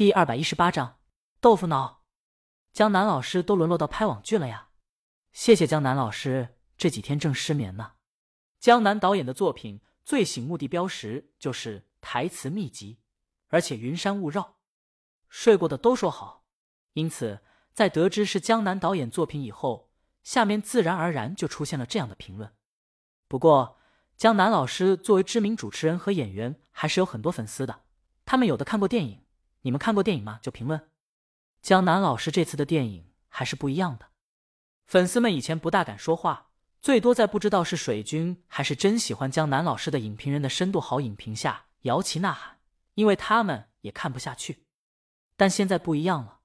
第二百一十八章豆腐脑。江南老师都沦落到拍网剧了呀！谢谢江南老师，这几天正失眠呢。江南导演的作品最醒目的标识就是台词密集，而且云山雾绕。睡过的都说好，因此在得知是江南导演作品以后，下面自然而然就出现了这样的评论。不过，江南老师作为知名主持人和演员，还是有很多粉丝的。他们有的看过电影，你们看过电影吗？就评论。江南老师这次的电影还是不一样的。粉丝们以前不大敢说话，最多在不知道是水军还是真喜欢江南老师的影评人的深度好影评下摇旗呐喊，因为他们也看不下去。但现在不一样了，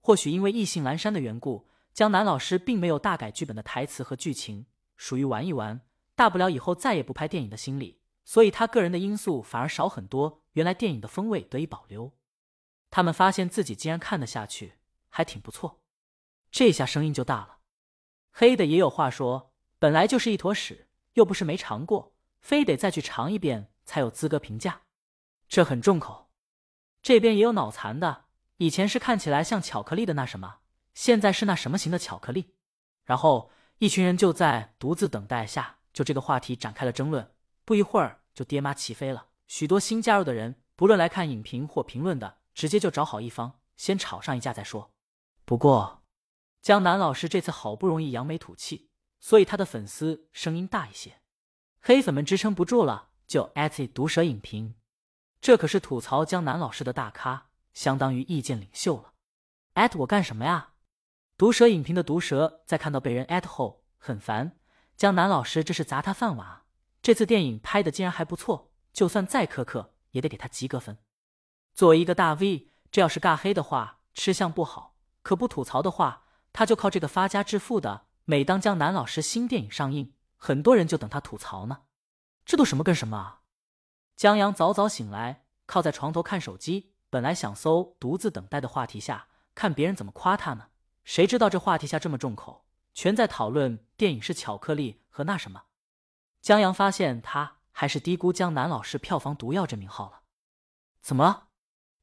或许因为意兴阑珊的缘故，江南老师并没有大改剧本的台词和剧情，属于玩一玩，大不了以后再也不拍电影的心理，所以他个人的因素反而少很多，原来电影的风味得以保留。他们发现自己竟然看得下去，还挺不错。这下声音就大了。黑的也有话说，本来就是一坨屎，又不是没尝过，非得再去尝一遍才有资格评价，这很重口。这边也有脑残的。以前是看起来像巧克力的那什么，现在是那什么型的巧克力？然后一群人就在独自等待下，就这个话题展开了争论。不一会儿就爹妈齐飞了，许多新加入的人，不论来看影评或评论的，直接就找好一方，先吵上一架再说。不过江南老师这次好不容易扬眉吐气，所以他的粉丝声音大一些。黑粉们支撑不住了，就艾特毒舌影评，这可是吐槽江南老师的大咖。相当于意见领袖了，艾特我干什么呀？毒舌影评的毒舌在看到被人艾特后很烦，江南老师这是砸他饭碗啊！这次电影拍的竟然还不错，就算再苛刻也得给他及格分。作为一个大 V，这要是尬黑的话，吃相不好；可不吐槽的话，他就靠这个发家致富的。每当江南老师新电影上映，很多人就等他吐槽呢。这都什么跟什么啊？江阳早早醒来，靠在床头看手机。本来想搜独自等待的话题下看别人怎么夸他呢，谁知道这话题下这么重口，全在讨论电影是巧克力和那什么。江阳发现他还是低估江南老师票房毒药这名号了。怎么？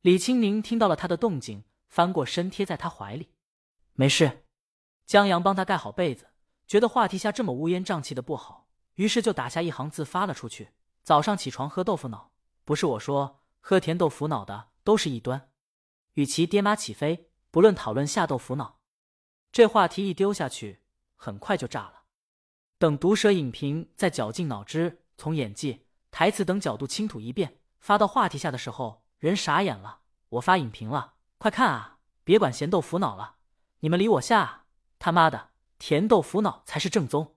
李青宁听到了他的动静，翻过身贴在他怀里。没事。江阳帮他盖好被子，觉得话题下这么乌烟瘴气的不好，于是就打下一行字发了出去：早上起床喝豆腐脑，不是我说喝甜豆腐脑的。都是异端，与其爹妈起飞，不论讨论下豆腐脑。这话题一丢下去，很快就炸了。等毒舌影评在绞尽脑汁从演技、台词等角度倾吐一遍，发到话题下的时候，人傻眼了。我发影评了，快看啊！别管咸豆腐脑了，你们理我下！他妈的，甜豆腐脑才是正宗，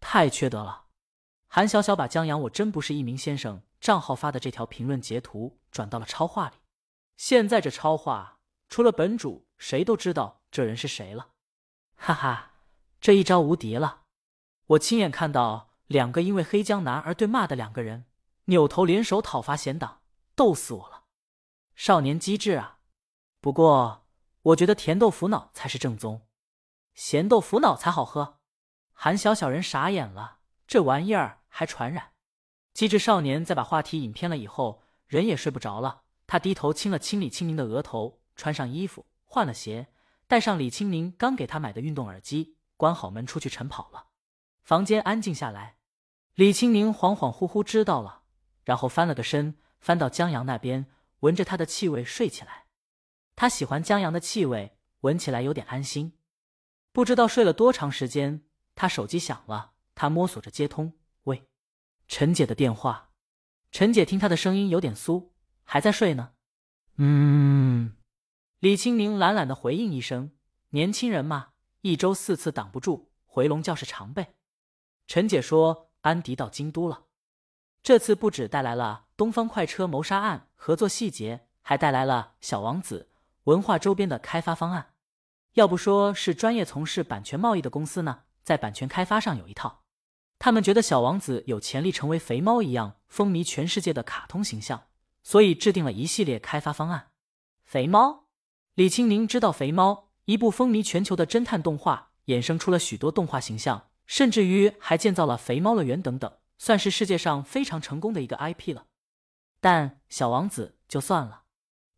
太缺德了！韩小小把江阳我真不是一名先生账号发的这条评论截图转到了超话里。现在这超话，除了本主，谁都知道这人是谁了。哈哈，这一招无敌了！我亲眼看到两个因为黑江南而对骂的两个人，扭头联手讨伐贤党，逗死我了！少年机智啊！不过我觉得甜豆腐脑才是正宗，咸豆腐脑才好喝。韩小小人傻眼了，这玩意儿还传染？机智少年在把话题引偏了以后，人也睡不着了。他低头亲了亲李青宁的额头，穿上衣服，换了鞋，戴上李青宁刚给他买的运动耳机，关好门出去晨跑了。房间安静下来，李青宁恍恍惚惚知道了，然后翻了个身，翻到江阳那边，闻着他的气味睡起来。他喜欢江阳的气味，闻起来有点安心。不知道睡了多长时间，他手机响了，他摸索着接通，喂，陈姐的电话。陈姐听他的声音有点酥。还在睡呢，嗯，李青宁懒懒的回应一声：“年轻人嘛，一周四次挡不住，回笼觉是常备。”陈姐说：“安迪到京都了，这次不止带来了东方快车谋杀案合作细节，还带来了小王子文化周边的开发方案。要不说是专业从事版权贸易的公司呢，在版权开发上有一套。他们觉得小王子有潜力成为肥猫一样风靡全世界的卡通形象。”所以制定了一系列开发方案。肥猫，李青宁知道肥猫一部风靡全球的侦探动画，衍生出了许多动画形象，甚至于还建造了肥猫乐园等等，算是世界上非常成功的一个 IP 了。但小王子就算了，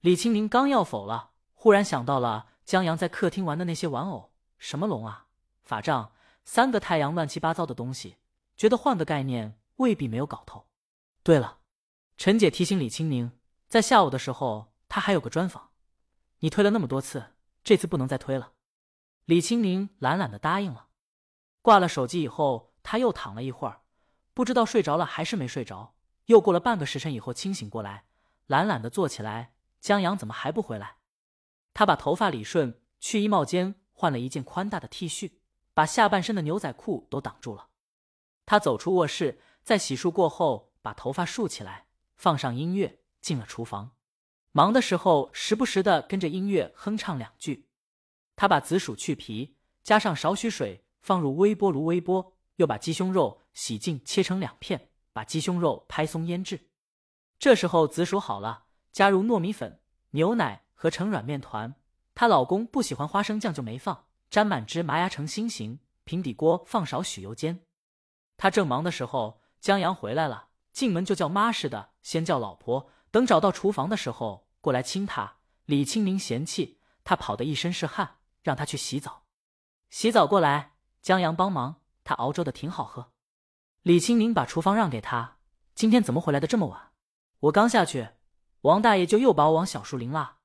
李青宁刚要否了，忽然想到了江阳在客厅玩的那些玩偶，什么龙啊、法杖、三个太阳，乱七八糟的东西，觉得换个概念未必没有搞头。对了，陈姐提醒李青宁，在下午的时候她还有个专访，你推了那么多次，这次不能再推了。李青宁懒懒的答应了。挂了手机以后，他又躺了一会儿，不知道睡着了还是没睡着。又过了半个时辰以后，清醒过来，懒懒的坐起来。江阳怎么还不回来？他把头发理顺，去衣帽间换了一件宽大的 T 恤，把下半身的牛仔裤都挡住了。他走出卧室，在洗漱过后，把头发竖起来，放上音乐，进了厨房。忙的时候，时不时的跟着音乐哼唱两句。他把紫薯去皮，加上少许水，放入微波炉微波，又把鸡胸肉洗净，切成两片，把鸡胸肉拍松腌制。这时候紫薯好了。加入糯米粉、牛奶和成软面团。她老公不喜欢花生酱，就没放，沾满芝麻压成心形。平底锅放少许油煎。她正忙的时候，江阳回来了，进门就叫妈似的，先叫老婆。等找到厨房的时候，过来亲她。李清明嫌弃他跑得一身是汗，让他去洗澡。洗澡过来，江阳帮忙。他熬粥的挺好喝。李清明把厨房让给他。今天怎么回来的这么晚？我刚下去。王大爷就又把我往小树林拉。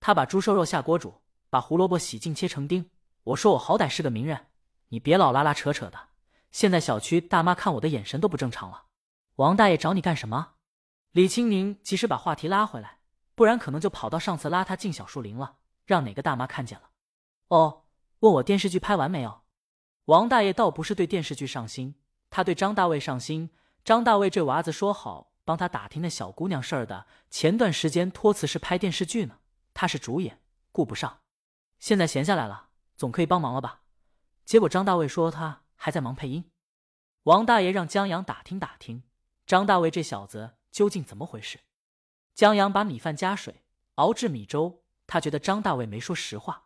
他把猪瘦肉下锅煮，把胡萝卜洗净切成丁。我说我好歹是个名人，你别老拉拉扯扯的。现在小区大妈看我的眼神都不正常了。王大爷找你干什么？李青宁及时把话题拉回来，不然可能就跑到上次拉他进小树林了，让哪个大妈看见了。哦，问我电视剧拍完没有？王大爷倒不是对电视剧上心，他对张大卫上心。张大卫这娃子说好。帮他打听那小姑娘事儿的，前段时间托辞是拍电视剧呢，他是主演，顾不上。现在闲下来了，总可以帮忙了吧？结果张大卫说他还在忙配音。王大爷让江阳打听打听，张大卫这小子究竟怎么回事？江阳把米饭加水熬制米粥，他觉得张大卫没说实话。